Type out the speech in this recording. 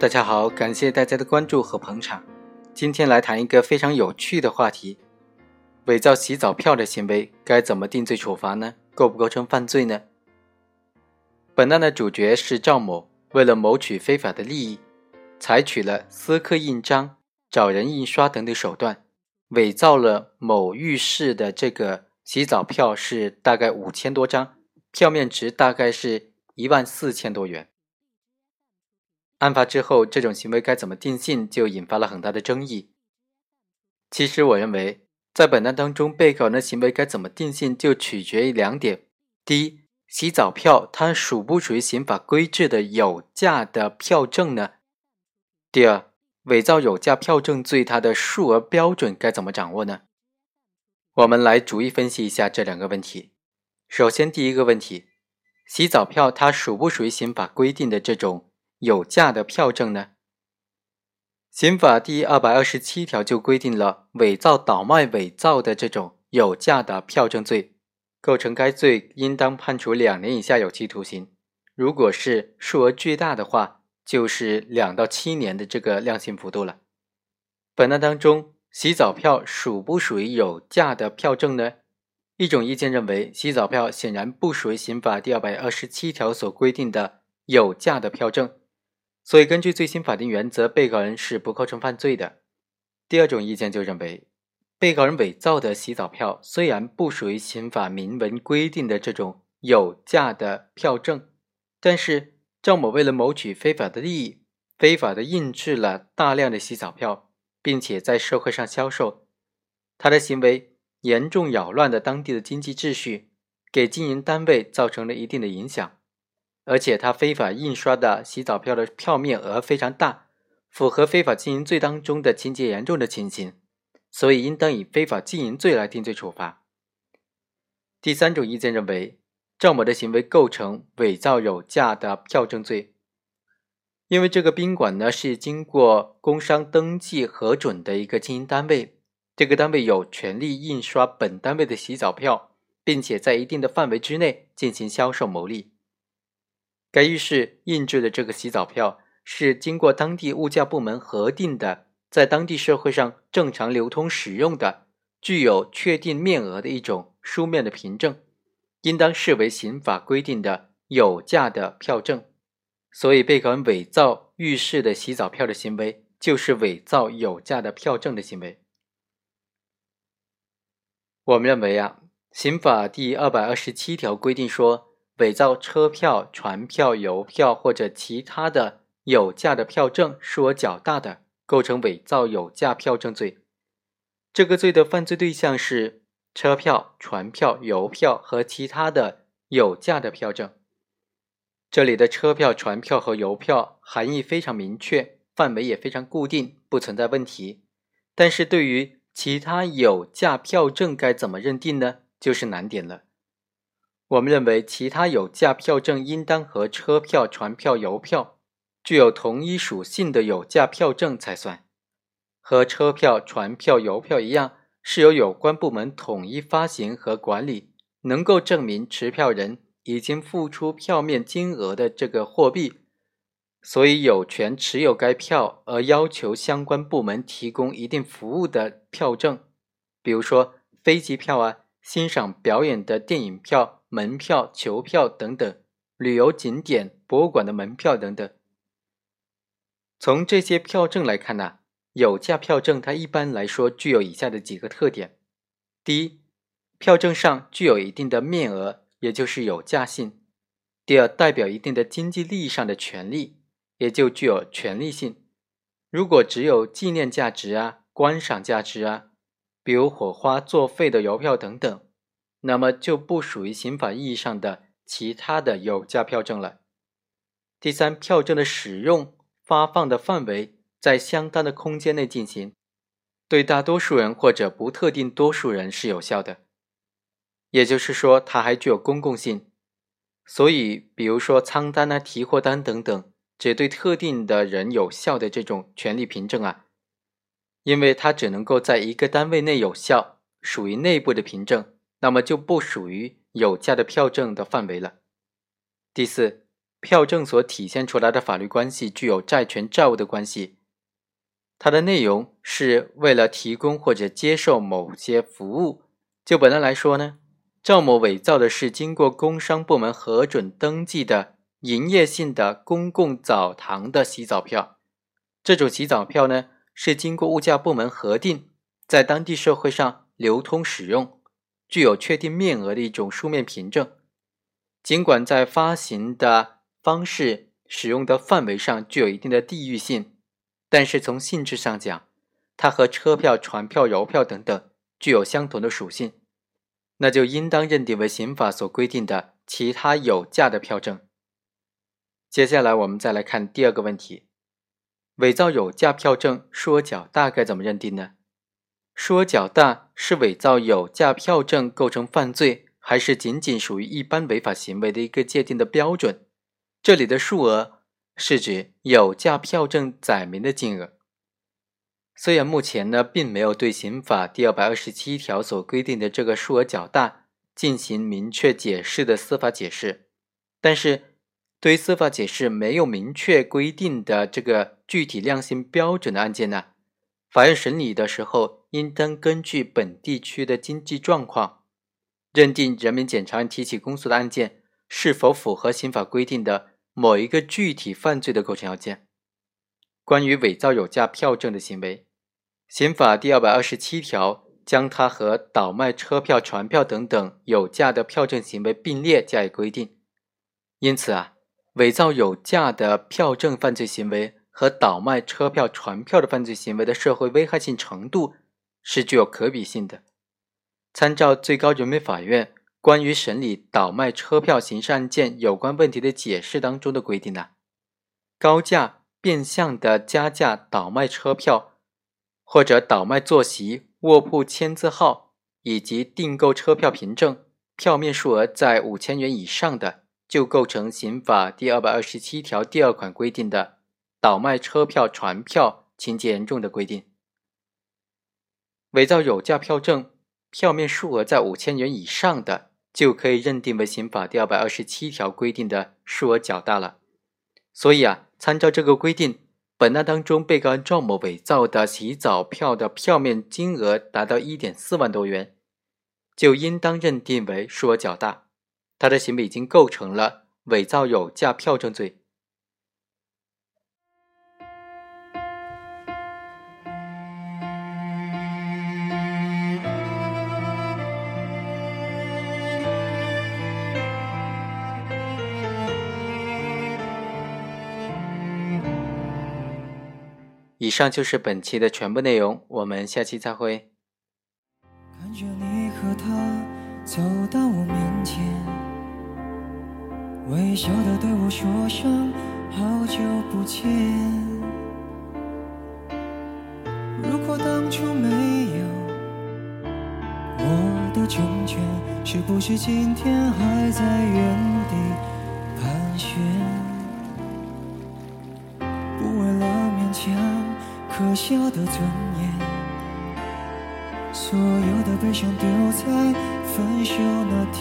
大家好，感谢大家的关注和捧场。今天来谈一个非常有趣的话题：伪造洗澡票的行为该怎么定罪处罚呢？构不构成犯罪呢？本案的主角是赵某，为了谋取非法的利益，采取了私刻印章、找人印刷等等手段，伪造了某浴室的这个洗澡票，是大概五千多张，票面值大概是一万四千多元。案发之后，这种行为该怎么定性，就引发了很大的争议。其实，我认为，在本案当中，被告人的行为该怎么定性，就取决于两点：第一，洗澡票它属不属于刑法规制的有价的票证呢？第二，伪造有价票证罪它的数额标准该怎么掌握呢？我们来逐一分析一下这两个问题。首先，第一个问题，洗澡票它属不属于刑法规定的这种？有价的票证呢？刑法第二百二十七条就规定了伪造、倒卖、伪造的这种有价的票证罪，构成该罪，应当判处两年以下有期徒刑；如果是数额巨大的话，就是两到七年的这个量刑幅度了。本案当中，洗澡票属不属于有价的票证呢？一种意见认为，洗澡票显然不属于刑法第二百二十七条所规定的有价的票证。所以，根据最新法定原则，被告人是不构成犯罪的。第二种意见就认为，被告人伪造的洗澡票虽然不属于刑法明文规定的这种有价的票证，但是赵某为了谋取非法的利益，非法的印制了大量的洗澡票，并且在社会上销售，他的行为严重扰乱了当地的经济秩序，给经营单位造成了一定的影响。而且他非法印刷的洗澡票的票面额非常大，符合非法经营罪当中的情节严重的情形，所以应当以非法经营罪来定罪处罚。第三种意见认为，赵某的行为构成伪造有价的票证罪，因为这个宾馆呢是经过工商登记核准的一个经营单位，这个单位有权利印刷本单位的洗澡票，并且在一定的范围之内进行销售牟利。该浴室印制的这个洗澡票是经过当地物价部门核定的，在当地社会上正常流通使用的、具有确定面额的一种书面的凭证，应当视为刑法规定的有价的票证。所以，被告人伪造浴室的洗澡票的行为，就是伪造有价的票证的行为。我们认为啊，刑法第二百二十七条规定说。伪造车票、船票、邮票或者其他的有价的票证，数额较大的，构成伪造有价票证罪。这个罪的犯罪对象是车票、船票、邮票和其他的有价的票证。这里的车票、船票和邮票含义非常明确，范围也非常固定，不存在问题。但是对于其他有价票证该怎么认定呢？就是难点了。我们认为，其他有价票证应当和车票、船票、邮票具有同一属性的有价票证才算。和车票、船票、邮票一样，是由有关部门统一发行和管理，能够证明持票人已经付出票面金额的这个货币，所以有权持有该票而要求相关部门提供一定服务的票证，比如说飞机票啊，欣赏表演的电影票。门票、球票等等，旅游景点、博物馆的门票等等。从这些票证来看呢，有价票证它一般来说具有以下的几个特点：第一，票证上具有一定的面额，也就是有价性；第二，代表一定的经济利益上的权利，也就具有权利性。如果只有纪念价值啊、观赏价值啊，比如火花、作废的邮票等等。那么就不属于刑法意义上的其他的有价票证了。第三，票证的使用、发放的范围在相当的空间内进行，对大多数人或者不特定多数人是有效的。也就是说，它还具有公共性。所以，比如说仓单啊、提货单等等，只对特定的人有效的这种权利凭证啊，因为它只能够在一个单位内有效，属于内部的凭证。那么就不属于有价的票证的范围了。第四，票证所体现出来的法律关系具有债权债务的关系。它的内容是为了提供或者接受某些服务。就本案来说呢，赵某伪造的是经过工商部门核准登记的营业性的公共澡堂的洗澡票。这种洗澡票呢，是经过物价部门核定，在当地社会上流通使用，具有确定面额的一种书面凭证。尽管在发行的方式、使用的范围上具有一定的地域性。但是从性质上讲，它和车票、船票、邮票等等具有相同的属性，那就应当认定为刑法所规定的其他有价的票证。接下来我们再来看第二个问题：伪造有价票证数额较大该怎么认定呢？数额较大是伪造有价票证构成犯罪，还是仅仅属于一般违法行为的一个界定的标准？这里的数额。是指有价票证载明的金额。虽然目前呢，并没有对刑法第二百二十七条所规定的这个数额较大进行明确解释的司法解释，但是对于司法解释没有明确规定的这个具体量刑标准的案件呢，法院审理的时候应当根据本地区的经济状况，认定人民检察院提起公诉的案件是否符合刑法规定的。某一个具体犯罪的构成要件。关于伪造有价票证的行为，刑法第二百二十七条将它和倒卖车票、船票等等有价的票证行为并列加以规定。因此啊，伪造有价的票证犯罪行为和倒卖车票、船票的犯罪行为的社会危害性程度是具有可比性的。参照最高人民法院。关于审理倒卖车票刑事案件有关问题的解释当中的规定呢，高价变相的加价倒卖车票，或者倒卖坐席、卧铺签字号以及订购车票凭证，票面数额在五千元以上的，就构成刑法第二百二十七条第二款规定的倒卖车票、传票情节严重的规定。伪造有价票证，票面数额在五千元以上的。就可以认定为刑法第二百二十七条规定的数额较大了。所以啊，参照这个规定，本案当中被告人赵某伪造的洗澡票的票面金额达到一点四万多元，就应当认定为数额较大，他的行为已经构成了伪造有价票证罪。以上就是本期的全部内容，我们下期再会。看着你和他走到我面前，微笑的对我说声好久不见。如果当初没有我的成全，是不是今天还在原可笑的尊严，所有的悲伤丢在分手那天。